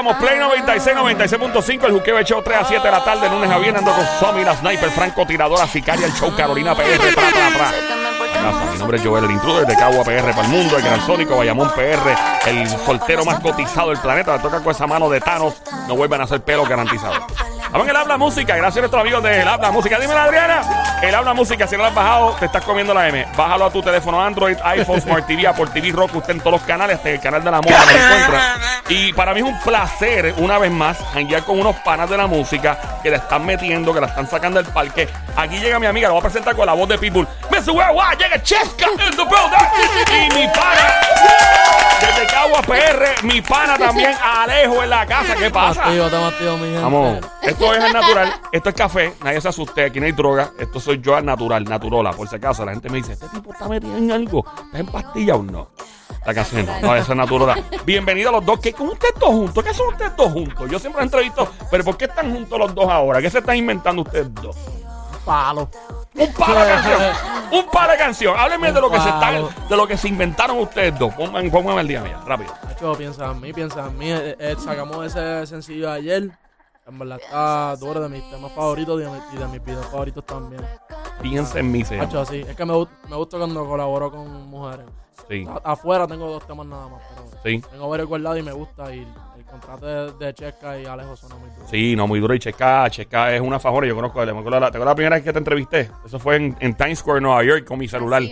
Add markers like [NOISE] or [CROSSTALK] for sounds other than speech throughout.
estamos. Play 96, 96.5. El juqueo hecho 3 a 7 de la tarde, lunes a viernes, ando con Somi, la sniper, franco, tiradora, sicaria, el show, Carolina PR, pra, pra, pra. Mi nombre es Joel, el intruder de Cagua PR para el mundo, el gran sónico, Bayamón PR, el soltero más cotizado del planeta. Le toca con esa mano de Thanos, no vuelvan a hacer pelo garantizado. Vamos el Habla Música, gracias a nuestros amigos de Habla Música. Dime, Adriana, el Habla Música, si no lo has bajado, te estás comiendo la M. Bájalo a tu teléfono Android, iPhone, Smart TV, Apple TV, Roku, usted en todos los canales, hasta el canal de la moda encuentra. Y para mí es un placer, una vez más, janguear con unos panas de la música que la están metiendo, que la están sacando del parque. Aquí llega mi amiga, la voy a presentar con la voz de Pitbull. Mr. Worldwide, llega Chesca en the building. Y mi pana, desde Cagua PR, mi pana también, Alejo en la casa. ¿Qué pasa? Activo, estamos activos, mi gente. Vamos, esto es al natural, esto es café, nadie se asuste, aquí no hay droga, esto soy yo al natural, naturola, por si acaso la gente me dice, este tipo está metido en algo, está en pastilla o no. La canción no, no, eso es naturola. Bienvenido a los dos, ¿qué con ustedes dos juntos? ¿Qué son ustedes dos juntos? Yo siempre los entrevisto, pero ¿por qué están juntos los dos ahora? ¿Qué se están inventando ustedes dos? Palo. Un par de canción, un par de canción. Háblenme de lo que se están, de lo que se inventaron ustedes dos. Pónganme, pónganme el día mía, rápido. Nacho, piensa en mí, piensa en mí. Eh, eh, sacamos ese sencillo ayer. En verdad está duro de mis temas favoritos y de, mi- y de mis videos favoritos también. Piensa en mí, se. Nacho, sí. Es que me, me gusta cuando colaboro con mujeres. Sí, A- afuera tengo dos temas nada más, pero sí. tengo varios guardados y me gusta. El contrato de, de Chesca y Alejo suena muy duro. Sí, no, muy duro. Y Checa, Checa es una fajora. Yo conozco, me acuerdo la, ¿te acuerdas la primera vez que te entrevisté? Eso fue en, en Times Square, Nueva York, con mi celular.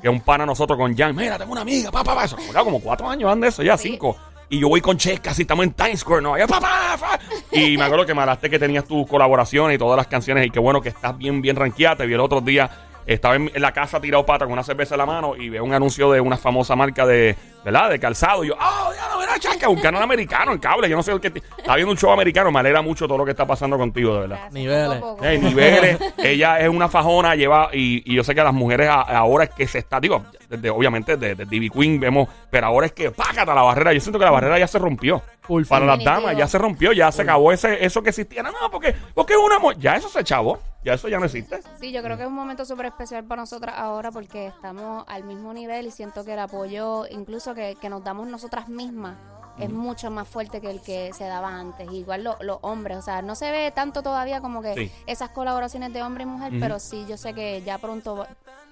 Que un pana nosotros con Jan. Mira, tengo una amiga, papá, papá. Eso, claro, como cuatro años van de eso, ya Sí. cinco. Y yo voy con Checa, así estamos en Times Square, Nueva York, papá, papá. Y me acuerdo que me hablaste que tenías tus colaboraciones y todas las canciones. Y qué bueno que estás bien, bien ranqueada. Te vi el otro día. Estaba en, la casa tirado pata con una cerveza en la mano y veo un anuncio de una famosa marca de, ¿verdad? De calzado. Y yo, ¡ah, verás, chaca! Un canal americano en cable. Yo no sé el que. Está viendo un show americano. Me alegra mucho todo lo que está pasando contigo, de verdad. Niveles. poco a poco. Hey, niveles. Ella es una fajona, lleva. Y, y yo sé que a las mujeres a- ahora es que se está. Digo, desde, obviamente desde Divi Queen vemos. Pero ahora es que págata la barrera. Yo siento que la barrera ya se rompió. Full, Para las Definitivo. damas ya se rompió, ya se acabó ese, eso que existía. No, no, porque, porque es una mujer. Ya eso se chavó. Ya eso ya no existe. Sí, yo creo que es un momento súper especial para nosotras ahora porque estamos al mismo nivel y siento que el apoyo, incluso que, que nos damos nosotras mismas, es mucho más fuerte que el que se daba antes. Igual lo- los hombres, o sea, no se ve tanto todavía como que Sí. esas colaboraciones de hombre y mujer, pero sí, yo sé que ya pronto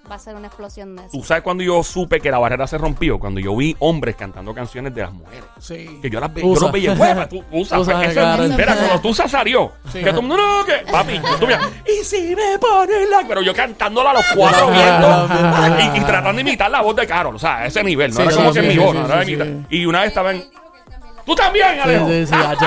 va, a ser una explosión de eso. Tú sabes cuando yo supe que la barrera se rompió, cuando yo vi hombres cantando canciones de las mujeres. Sí. Que yo las ve, yo los veía, "Hueva, tú usas, Tusa, ese- claro. espera, cuando Tusa salió, Sí. que el mundo, no, que, papi, tú y si me pones la, pero yo cantándola a los cuatro vientos, y, y tratando de imitar la voz de Carol, o sea, a ese nivel, no Sí, era sí, como sí, que mi voz, sí, no era sí, imita- sí. Y una vez estaba en, tú también, Alejo. Sí, sí, sí, Nacho.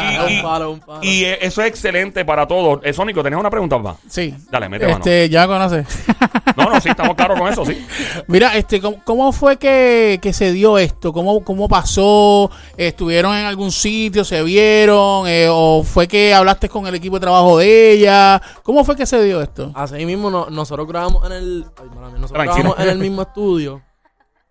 Y, y- Un palo, un palo. y, eso es excelente para todos. Eh, Sónico, ¿tenés una pregunta, papá? Sí. Dale, mete mano. Este, ya conoces. [LAUGHS] No, no, sí, estamos claros con eso, sí. [LAUGHS] Mira, este, ¿cómo, cómo fue que, que se dio esto? ¿Cómo, cómo pasó? ¿Estuvieron en algún sitio? ¿Se vieron? Eh, ¿O fue que hablaste con el equipo de trabajo de ella? ¿Cómo fue que se dio esto? Así mismo no- nosotros grabamos en el ay, nosotros grabamos en el [LAUGHS] mismo estudio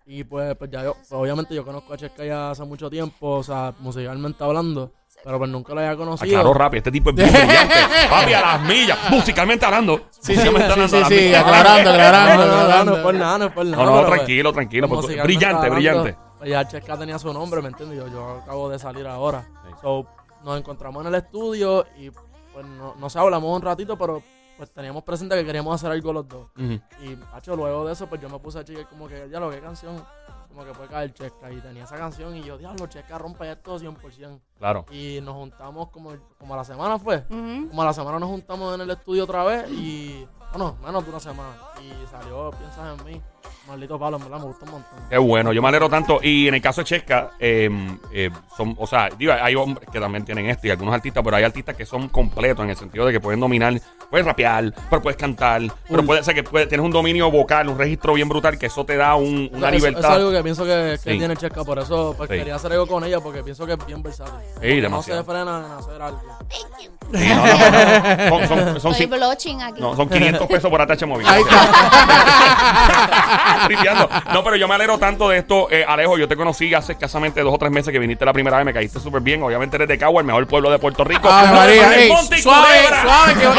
y pues, pues ya yo pues obviamente yo conozco a Chesca ya hace mucho tiempo o sea musicalmente hablando pero pues nunca lo había conocido Aclaró rápido, este tipo es bien brillante. [LAUGHS] Papi, a las millas, musicalmente hablando. Sí, sí, sí, hablando, sí, sí, millas. aclarando, [LAUGHS] aclarando, no, no, por nada, no por nada. No, no, pues, tranquilo, tranquilo. brillante, brillante. pues, ya Chesca tenía su nombre, ¿me entiendes? Yo, yo acabo de salir ahora. Sí. So, nos encontramos en el estudio y pues no, no sé, hablamos un ratito, pero pues teníamos presente que queríamos hacer algo los dos. Ujú. Y, macho, luego de eso, pues yo me puse a chequear como que, ya lo que canción, como que puede caer Chesca. Y tenía esa canción y yo, diablo, Chesca rompe esto 100%. Claro. Y nos juntamos como, como a la semana fue. Como a la semana nos juntamos en el estudio otra vez y, bueno, menos de una semana. Y salió Piensas en mí. Maldito palo, en verdad, me gusta un montón. Qué bueno, yo me alegro tanto. Y en el caso de Chesca, eh, eh, son, o sea, digo, hay hombres que también tienen esto y algunos artistas, pero hay artistas que son completos en el sentido de que pueden dominar, puedes rapear, pero puedes cantar, pero puede ser que puede- tienes un dominio vocal, un registro bien brutal, que eso te da un- una Eso- libertad. Eso es algo que pienso que, que Sí. tiene Chesca, por eso pues, Sí. quería hacer algo con ella, porque pienso que es bien versátil. Sí. No se frena en hacer algo. Sí, no, no, no, no. Son, son, son, no, son 500 pesos por ATH móvil. Ahí Tripeando. No, pero yo me alegro tanto de esto, eh, Alejo. Yo te conocí hace escasamente dos o tres meses que viniste la primera vez, me caíste súper bien. Obviamente eres de Cagua, el mejor pueblo de Puerto Rico. Ave María, Pero ey, Monte y suave, Culebra. suave, que- No,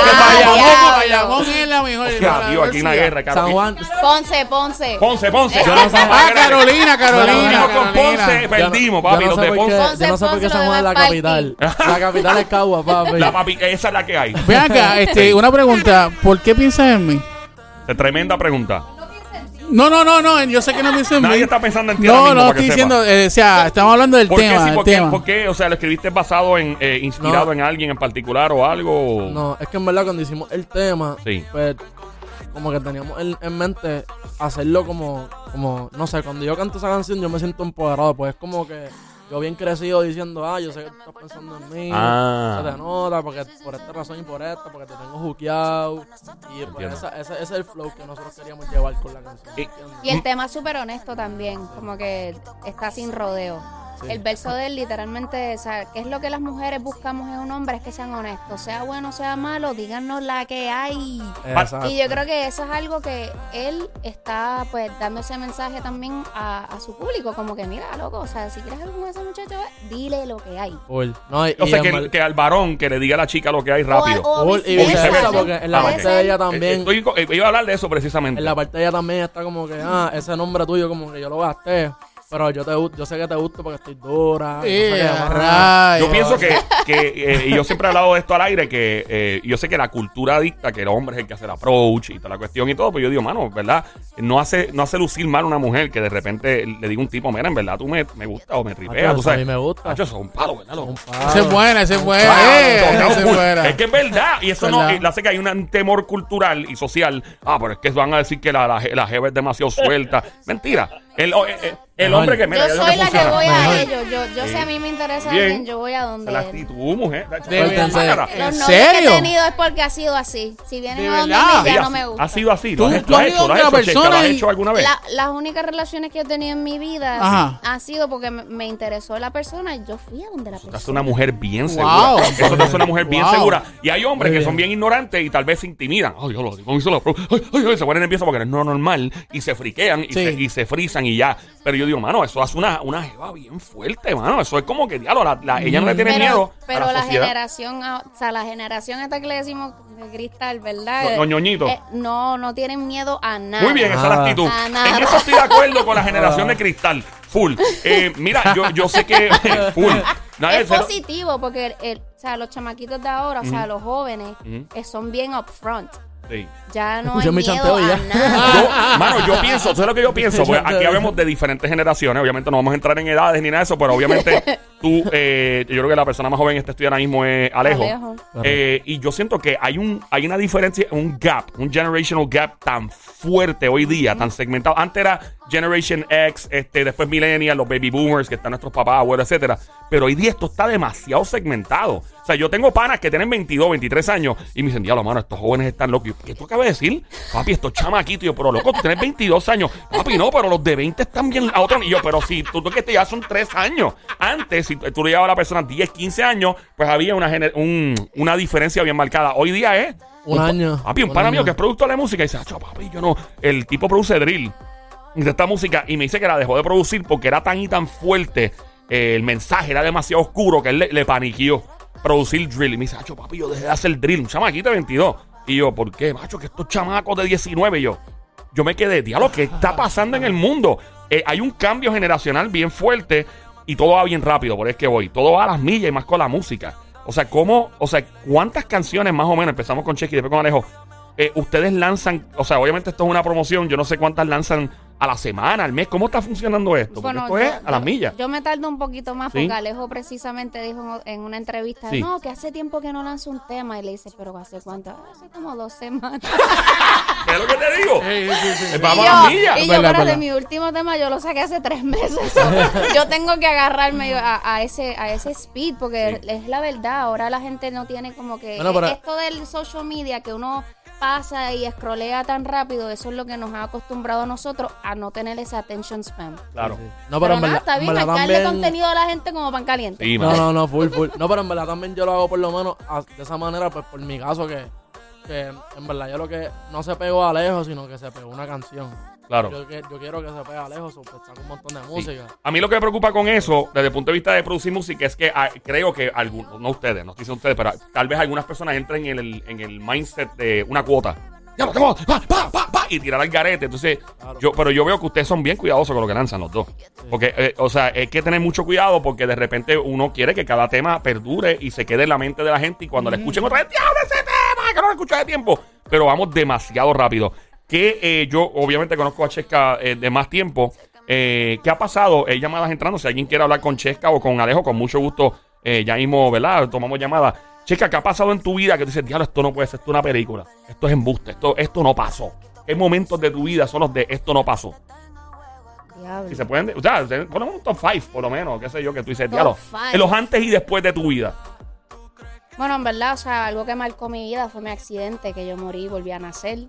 Bayamón, es la mejor. Tío, aquí una guerra, San. Juan. Ponce, Ponce. Ponce, Ponce. Yo no. Ah, Carolina, Carolina. Perdimos con. Ponce, perdimos, papi. no Los de Ponce. Yo no sé por qué San Juan es la capital. La capital es Cagua, papi. La papi, esa es la que hay. Ven acá, este, una pregunta. ¿Por qué piensas en mí? Tremenda pregunta. No, no, no, no. Yo sé que no piensas en mí. Nadie está pensando en ti ahora No, mismo, no, para que estoy sepa. diciendo, eh, o sea, estamos hablando del ¿Por qué, tema. sí, del por, qué, tema. por qué? O sea, ¿lo escribiste basado en, eh, inspirado No. en alguien en particular o algo? No, es que en verdad cuando hicimos el tema, Sí. pues como que teníamos en, en mente hacerlo como, como, no sé, cuando yo canto esa canción yo me siento empoderado, pues es como que yo bien crecido diciendo, ah, yo sé que tú estás pensando en mí, Ah. se te nota, porque por esta razón y por esta, porque te tengo juqueado, y pues esa- ese, ese es el flow que nosotros queríamos llevar con la canción. Y-. Y el tema es súper honesto también, como que está sin rodeo. Sí. El verso de él literalmente, o sea, ¿qué es lo que las mujeres buscamos en un hombre? Es que sean honestos, sea bueno, sea malo, díganos la que hay. Exacto. Y yo creo que eso es algo que él está pues dando ese mensaje también a, a su público, como que mira, loco, o sea, si quieres algo con ese muchacho, dile lo que hay. No, y, O y sea, que, que al varón que le diga a la chica lo que hay rápido. O, o y viceversa. viceversa, porque en la Ah, parte de ella también... estoy eh, iba a hablar de eso precisamente. En la parte de ella también está como que, ah, ese nombre tuyo como que yo lo gasté. Pero yo te yo sé que te gusta porque estoy dura. no sé qué más. rayos. Yo pienso que, que eh, y yo siempre he hablado de esto al aire, que eh, yo sé que la cultura dicta que el hombre es el que hace el approach y toda la cuestión y todo, pero yo digo, mano, ¿verdad? No hace, no hace lucir mal a una mujer que de repente le diga un tipo, mira, en verdad tú me, me gusta o me ripeas, tú eso a sabes. mí me gusta. Eso es un palo, ¿verdad? loco? Un palo. Esa es buena, esa es. Claro, esa es full. buena. Es que es verdad. Y eso no y hace que hay un temor cultural y social. Ah, pero es que van a decir que la, la, la jeva es demasiado suelta. Mentira. El, eh, eh, el hombre que mira, yo soy la que voy a ellos. Yo, yo si a mí me interesa Bien. alguien, yo voy a donde La él. actitud, mujer. De verdad. Mágara. ¿En Los novios que serio? he tenido es porque ha sido así. Si vienen ¿De a donde verdad? mí, ya no me gusta. Ha sido así. Tú- Lo has, tú lo has has ido hecho, lo has donde la hecho, Checa, ¿Lo has y- hecho alguna vez? La- las únicas relaciones que yo he tenido en mi vida Ajá. ha sido porque me, me interesó la persona y yo fui a donde la hace persona. una mujer bien Wow. segura. Eso te hace una mujer bien Wow. segura. Y hay hombres Muy que son bien ignorantes y tal vez se intimidan. Ay, yo lo digo, hizo la pro- ay, ay, ay, se ponen nerviosos porque no es normal y se friquean y, Sí. se, y se y ya. Pero yo digo, mano, eso hace una, una jeva bien fuerte, mano. Eso es como que, diablo, la, la- ella no le tiene pero, miedo pero a la, la, sociedad. generación, ah, o sea, la generación esta que le decimos de cristal, ¿verdad? Los- los ñoñitos. Eh, no, no tienen miedo a nada. Muy bien, esa es la Nada. actitud. A nada. En eso estoy de acuerdo con la generación de cristal. Full. Eh, mira, yo, yo sé que. [LAUGHS] full. Es positivo porque el- el- o sea, los chamaquitos de ahora, o sea, los jóvenes, eh, son bien upfront. Sí. Ya no [LAUGHS] hay mi miedo chanteo a ya. nada. [LAUGHS] Yo, mano, yo pienso, ¿sabes lo que yo pienso? Pues aquí hablamos de diferentes generaciones, obviamente no vamos a entrar en edades ni nada de eso, pero obviamente [LAUGHS] tú, eh, yo creo que la persona más joven en este estudio ahora mismo es Alejo. Alejo. Eh, y yo siento que hay un hay una diferencia, un gap, un generational gap tan fuerte hoy día, tan segmentado. Antes era Generation X, este, después Millennial, los baby boomers, que están nuestros papás, abuelos, etcétera. Pero hoy día esto está demasiado segmentado. O sea, yo tengo panas que tienen 22, 23 años y me dicen, diablo, mano, estos jóvenes están locos. Yo, ¿Qué tú acabas de decir? Papi, estos chamaquitos. Yo, pero loco, tú tienes 22 años. Papi, no, pero los de 20 están bien a otro. Y yo, pero si tú, tú que te ya son 3 años. Antes, si tú le llevabas a la persona 10, 15 años, pues había una, un- una diferencia bien marcada. Hoy día es. Un año. Papi, un, Un pana mío que es productor de música y dice, "Acho, papi, yo no. El tipo produce drill de esta música y me dice que la dejó de producir porque era tan y tan fuerte. eh, el mensaje era demasiado oscuro que él le, le paniqueó producir drill. Y me dice, Acho, papi, yo dejé de hacer drill. Un chamaquito de 22. Y yo, ¿por qué, macho? Que estos chamacos de 19. Y yo, yo me quedé, diablo, ¿qué está pasando en el mundo? Eh, hay un cambio generacional bien fuerte y todo va bien rápido, por eso es que voy. Todo va a las millas y más con la música. O sea, ¿cómo, o sea, cuántas canciones más o menos, empezamos con Chequi y después con Alejo, eh, ustedes lanzan, o sea, obviamente esto es una promoción, yo no sé cuántas lanzan a la semana, al mes, ¿cómo está funcionando esto? Porque esto es yo- a las millas. Yo me tardo un poquito más Sí. porque Alejo precisamente dijo en una entrevista, Sí. no, que hace tiempo que no lanzo un tema. Y le dice, pero ¿hace cuánto? "Ah, Hace como dos semanas. [LAUGHS] ¿Qué es lo que te digo? Sí, sí, sí. Eh, Vamos yo, a las millas. y yo, Verdad, espérate, verdad. mi último tema yo lo saqué hace tres [LAUGHS] meses. Yo tengo que agarrarme a, a ese a ese speed porque Sí. es la verdad. Ahora la gente no tiene como que... Bueno, pero- esto del social media que uno pasa y escrolea tan rápido, eso es lo que nos ha acostumbrado a nosotros a no tener ese attention span. Claro. No, pero, Pero, en nada, verdad, está en bien, hay verdad que darle también- contenido a la gente como pan caliente. Sí, No, mano. no, no, full, full. No, pero en verdad también yo lo hago por lo menos a- de esa manera, pues por mi caso que, que en verdad yo lo que no se pegó a lejos, sino que se pegó una canción. Claro. Yo, quiero que se pega lejos, pues saca un montón de música. A mí lo que me preocupa con eso, desde el punto de vista de producir música, es que ah, creo que algunos, no ustedes, no estoy diciendo ustedes, pero tal vez algunas personas entren en el, en el mindset de una cuota. Ya lo tengo, pa, pa, pa, pa, y tirar al garete. Entonces, Claro. yo, pero yo veo que ustedes son bien cuidadosos con lo que lanzan los dos. Porque, eh, o sea, hay que tener mucho cuidado porque de repente uno quiere que cada tema perdure y se quede en la mente de la gente y cuando le escuchen otra vez, ¡diablo ese tema! Que no lo escuché de tiempo. Pero vamos demasiado rápido. Que eh, yo, obviamente, conozco a Chesca eh, de más tiempo. Eh, ¿Qué ha pasado? Hay llamadas entrando. Si alguien quiere hablar con Chesca o con Alejo, con mucho gusto, ya mismo, ¿verdad? Tomamos llamadas. Chesca, ¿qué ha pasado en tu vida que tú dices, diablo, esto no puede ser, esto es una película? Esto es embuste, esto, esto no pasó. ¿Qué momentos de tu vida son los de esto no pasó? Diablo. Si se pueden, o sea, se- ponemos un top 5 por lo menos, qué sé yo, que tú dices, diablo, en los antes y después de tu vida. Bueno, en verdad, o sea, algo que marcó mi vida fue mi accidente, que yo morí y volví a nacer.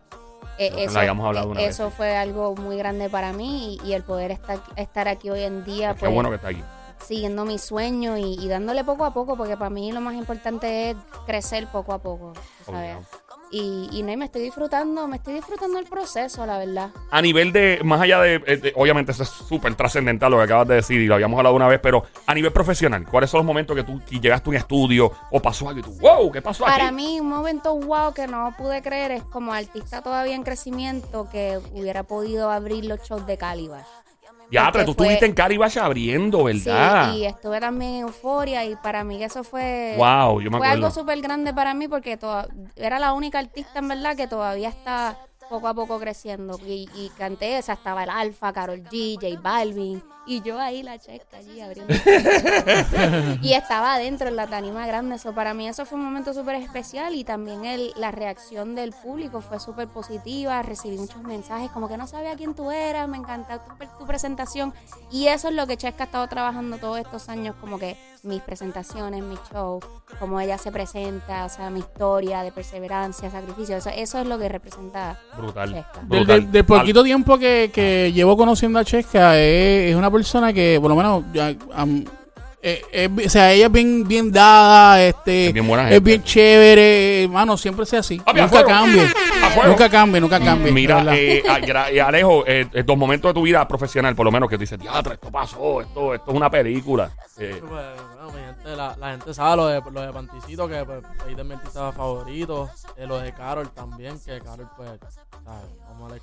Eh, habíamos hablado una eso vez. fue algo muy grande para mí y, y el poder estar, estar aquí hoy en día, pues, bueno que está aquí. siguiendo mi sueño y, y dándole poco a poco, porque para mí lo más importante es crecer poco a poco, ¿sabes? Y, y no, y me estoy disfrutando, me estoy disfrutando el proceso, la verdad. A nivel de, más allá de, eh, de- obviamente eso es súper trascendental lo que acabas de decir y lo habíamos hablado una vez, pero a nivel profesional, ¿cuáles son los momentos que tú que llegaste a un estudio o pasó algo y tú, wow, ¿qué pasó Para aquí? mí, un momento wow que no pude creer es como artista todavía en crecimiento que hubiera podido abrir los shows de Calibash. Ya, porque tú fue- estuviste en Caribash abriendo, ¿verdad? Sí, y estuve también en Euforia y para mí eso fue, wow, yo me fue algo súper grande para mí porque toda- era la única artista en verdad que todavía está poco a poco creciendo. Y, y canté esa, estaba el Alfa, Carol G, J Balvin y yo ahí la checa allí abriendo. [LAUGHS] y estaba adentro en la tanima grande. Eso para mí eso fue un momento súper especial y también el, la reacción del público fue súper positiva. Recibí muchos mensajes como que no sabía quién tú eras, me encantó tu, tu presentación. Y eso es lo que Chesca ha estado trabajando todos estos años, como que mis presentaciones, mis shows, cómo ella se presenta, o sea, mi historia de perseverancia, sacrificio. Eso, eso es lo que representa Brutal. Chesca. Del, brutal. poquito tiempo que, que llevo conociendo a Chesca, es, es una persona que, por lo menos, ya, am, eh, es- o sea, ella es bien, bien dada, este, Es bien buena es gente. bien chévere, hermano, siempre sea así. Papi, nunca cambie. Nunca cambie, nunca cambie. Mira, eh, [LAUGHS] eh, Alejo, eh, eh, dos momentos de tu vida profesional, por lo menos, que dices, diatra, esto pasó, esto, esto es una película. Eh, Pues, bueno, mi gente, la, la gente sabe lo de, lo de Panticito, que pues, ahí de mi artista favorito. Eh, lo de Carol también, que Carol, pues, ¿sabes?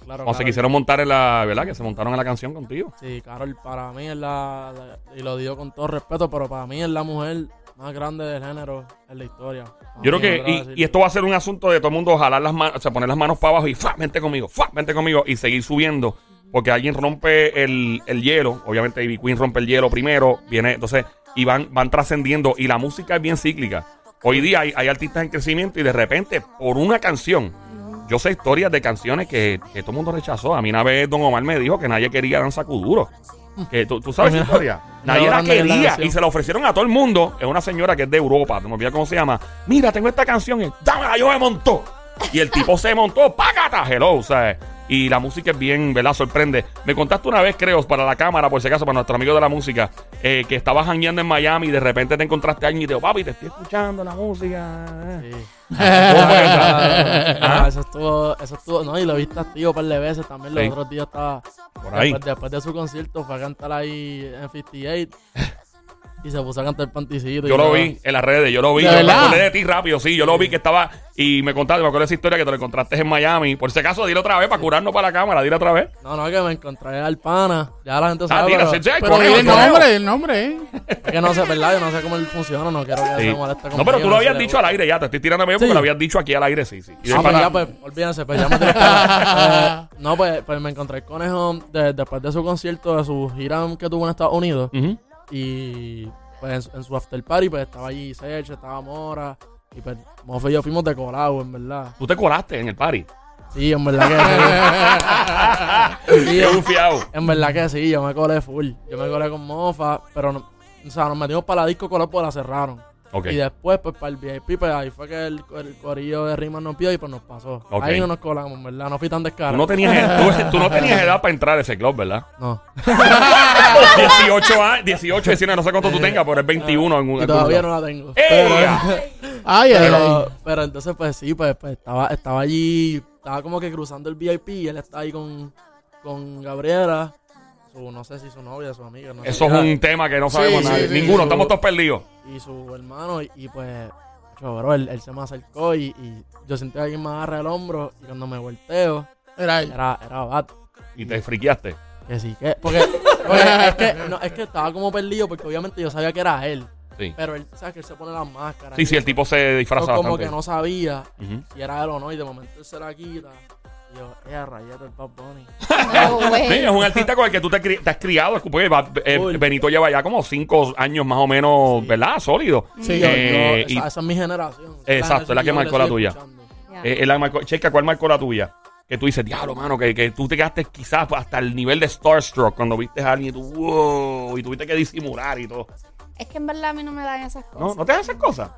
Claro. o se quisieron montar en la, ¿verdad? Que se montaron en la canción contigo. Sí, Carol para mí es la, la- y lo digo con todo respeto, pero para mí es la mujer más grande del género en la historia. Para Yo creo que, y, esto va a ser un asunto de todo el mundo jalar las manos, o sea, poner las manos para abajo y ¡fa! vente conmigo, ¡fa! vente conmigo y seguir subiendo. Porque alguien rompe el, el hielo, obviamente Ivy Queen rompe el hielo primero, viene, entonces, y van, van trascendiendo, y la música es bien cíclica. Hoy día hay, hay artistas en crecimiento y de repente, por una canción, yo sé historias de canciones que, que todo el mundo rechazó. A mí una vez Don Omar me dijo que nadie quería Danza Kuduro. Que tú, tú sabes esa Mira, historia. Nadie la la quería y se la ofrecieron a todo el mundo. Es una señora que es de Europa, no me olvido cómo se llama. Mira, tengo esta canción y dámela, yo me montó. Y el tipo se montó, ¡págata! Hello, ¿sabes? Y la música es bien, ¿verdad? Sorprende. Me contaste una vez, creo, para la cámara, por si acaso, para nuestro amigo de la música, eh, que estabas jangueando en Miami y de repente te encontraste a alguien y te dijo, papi, te estoy escuchando la música. Sí. Ah, [LAUGHS] ¿Ah? eso estuvo, eso estuvo, no, y lo viste activo un par de veces también. Los Sí. otros días estaba, Por ahí. Después, después de su concierto, fue a cantar ahí en 58 y se puso a cantar panticito. Yo y lo vi en las redes, yo lo vi. ¿De Yo me verdad? acordé de ti rápido, sí. Yo lo vi que estaba. Y me contaste, me acuerdo de esa historia que te lo encontraste en Miami. Por si acaso, dile otra vez para curarnos para la cámara, dile otra vez. No, no, que me encontré al pana. Ya la gente Ah, sabe. tira, pero, sí, Pero dile el nombre, el nombre, ¿eh? es que no sé, ¿verdad? Yo no sé cómo él funciona. No quiero que Sí. se moleste conmigo. No, pero tú lo habías sé, dicho al aire ya. Te estoy tirando medio porque Sí. lo habías dicho aquí al aire, sí, sí. Y de Ah, pues pana- ya, pues, olvídense, pues ya me [LAUGHS] eh, No, pues, pues me encontré el conejo de- después de su concierto, de su gira que tuvo en Estados Unidos. Ujú. Y pues en, su- en su after party, pues estaba allí Serge, estaba Mora. Y pues Mofe y yo fuimos decorados, en verdad. Tú te colaste en el party. Sí, en verdad que sí. [LAUGHS] En-. En verdad que sí, yo me colé full. Yo me colé con Mofa, pero no, o sea, nos metimos para la disco color porque la cerraron. Y después, pues para el VIP, pues ahí fue que el, el corillo de Rimas nos vio y pues nos pasó. Ahí no nos colamos, ¿verdad? No fui tan Tú descarado. no, tenías, tú, tú no tenías edad para entrar a ese club, ¿verdad? No. 18 años, 18, 19, no sé cuánto tú tengas, pero es 21 en un Y todavía no la tengo. ¡Ea! Ay, ay, ay. Pero, pero entonces, pues sí, pues, pues estaba, estaba allí, estaba como que cruzando el VIP y él está ahí con, con Gabriela, su, no sé si su novia, su amiga, no sé Eso es un tema que no sabemos Sí, nadie. sí, sí, Ninguno, estamos todos perdidos. y su hermano, y, y pues, yo, bro, él, él se me acercó y, y yo sentí que alguien me agarra el hombro y cuando me volteo, Era él. era, era Bat. Y te friqueaste. Que sí, que. Porque, porque [LAUGHS] es, que, no, es que estaba como perdido porque obviamente yo sabía que era él. Sí. Pero él, ¿sabes? Que él se pone las máscaras. Sí, sí, el tipo se Yo disfraza como bastante. que no sabía si era él o no y de momento él se la quita. Yo, eh, rayete el Bad Bunny. No, [LAUGHS] güey. Sí, es un artista con el que tú te, cri- te has criado. Porque va- eh, Full. Benito lleva ya como cinco años más o menos, Sí. ¿verdad? Sólido. Sí, Yo- Eh, yo- y- esa, esa es mi generación. Exacto, es la que yo marcó la tuya. escuchando. Ya. Eh, él la marcó- Checa, ¿cuál marcó la tuya? Que tú dices, diablo, mano, que, que tú te quedaste quizás hasta el nivel de Starstruck cuando viste a alguien y tú, wow, y tuviste que disimular y todo. Es que en verdad a mí no me dan esas cosas. ¿No? ¿No te das esas cosas?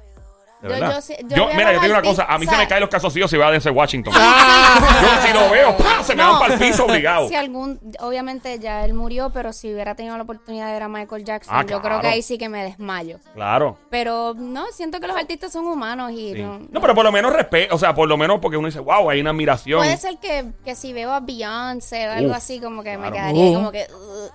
De Yo- verdad. yo sí- yo Yo- veo mira, yo te digo una cosa, a mí se me caen los calzoncillos si va a Denzel Washington. Ah, Yo si lo veo, se me No. van para el piso obligado. Si algún, obviamente ya él murió, pero si hubiera tenido la oportunidad de ver a Michael Jackson, Ah, yo creo claro. que ahí sí que me desmayo. Claro. Pero no, siento que los artistas son humanos y Sí. no, No, pero por lo menos respeto, o sea, por lo menos porque uno dice, wow, hay una admiración. Puede ser que, que si veo a Beyoncé o algo Uf, así, como que me quedaría Uh. como que. "Ugh".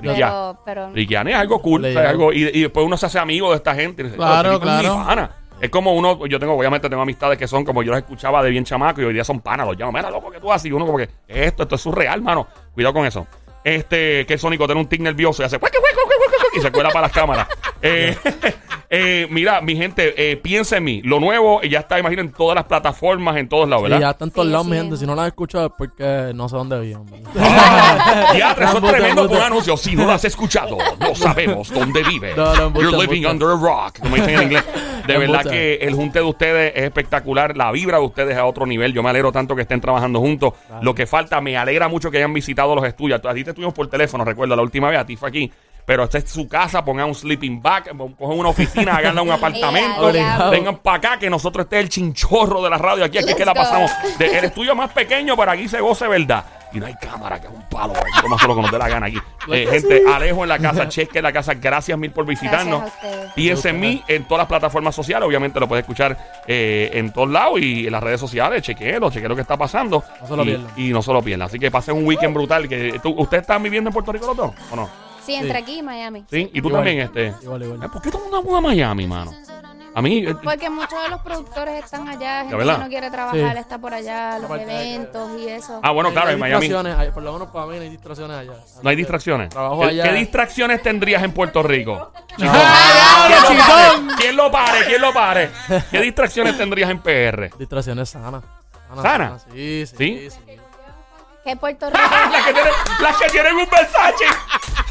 Pero ya. pero, pero Riquiani es algo cool, Le es llamo. algo, y, y después uno se hace amigo de esta gente. y dice, Claro, "Oh, este tipo es mi claro. pana". Es como uno, yo tengo, obviamente tengo amistades que son como yo los escuchaba de bien chamaco y hoy día son panas, los llamo, mira loco que tú haces, y uno como que, esto, esto es surreal, mano. Cuidado con eso. Este, que Sónico tiene un tic nervioso y hace Y se cuela para las cámaras. Eh, [LAUGHS] eh, mira, mi gente, eh, piensa en mí. Lo nuevo ya está, imagino, en todas las plataformas, en todos lados, Sí, ¿verdad? ya está en todos Sí, lados, sí. mi gente. Si no la escuchado es porque no sé dónde viven. ¿verdad? Ah, [LAUGHS] ya, eso es Embuste, tremendo por un anuncio. Si no lo has escuchado, no sabemos [LAUGHS] dónde vive. No, no, embuste, You're living under a rock, como dicen en inglés. De verdad que el junte de ustedes es espectacular. La vibra de ustedes es a otro nivel. Yo me alegro tanto que estén trabajando juntos. Lo que falta, me alegra mucho que hayan visitado los estudios. A ti te estuvimos por teléfono, recuerdo, la última vez, a ti fue aquí. Pero esta es su casa, pongan un sleeping bag, cogen una oficina, háganla un [LAUGHS] apartamento. Vengan para acá, que nosotros este es el chinchorro de la radio aquí, aquí es que la pasamos. De- el estudio más pequeño, pero aquí se goce verdad. Y no hay cámara, que es un palo. Toma solo que nos dé la gana aquí. [LAUGHS] Eh, gente, Alejo en la casa, Cheque en la casa, gracias mil por visitarnos. Piensa en mí en todas las plataformas sociales. Obviamente lo puedes escuchar eh, en todos lados y en las redes sociales. Chequelo, cheque lo que está pasando. No se lo y, pierdan. y no se lo pierdan. Así que pasen un weekend brutal. Que, ¿tú- ¿Ustedes están viviendo en Puerto Rico los dos o no? Sí, entre Sí. aquí y Miami. Sí. ¿Y tú Igual. también, este? Igual, igual. Eh, ¿Por qué todo el mundo muda a Miami, mano? A mí. eh, Porque muchos de los productores están allá, gente verdad? que no quiere trabajar Sí. está por allá, los Aparte de que- eventos y eso. Ah, bueno, claro, hay en Miami. distracciones, hay- por lo menos para mí no hay distracciones allá. No hay distracciones. Trabajo ¿Qué, allá. qué distracciones tendrías en Puerto Rico? [LAUGHS] [LAUGHS] ¿Quién ¡Ah, lo pare? ¿Quién lo pare? ¿Quién lo pare? ¿Qué distracciones tendrías en PR? Distracciones sanas. ¿Sana? Sí, sí, ¿Sí? sí. Que Puerto [LAUGHS] Rico. las, que tienen, las que tienen un Versace.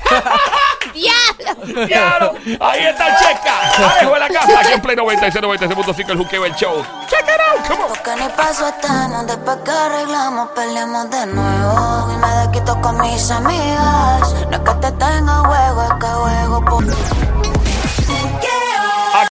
[LAUGHS] ¡Diablo! ¡Diablo! Ahí está el Checa. Alejo la casa. Aquí en Play 96, 96.5, el juqueo, el show. Check it out. Come on. Porque ni paso estamos, después que arreglamos, peleamos de nuevo. Y me quito con mis amigas. No es que te tenga huevo, es que juego por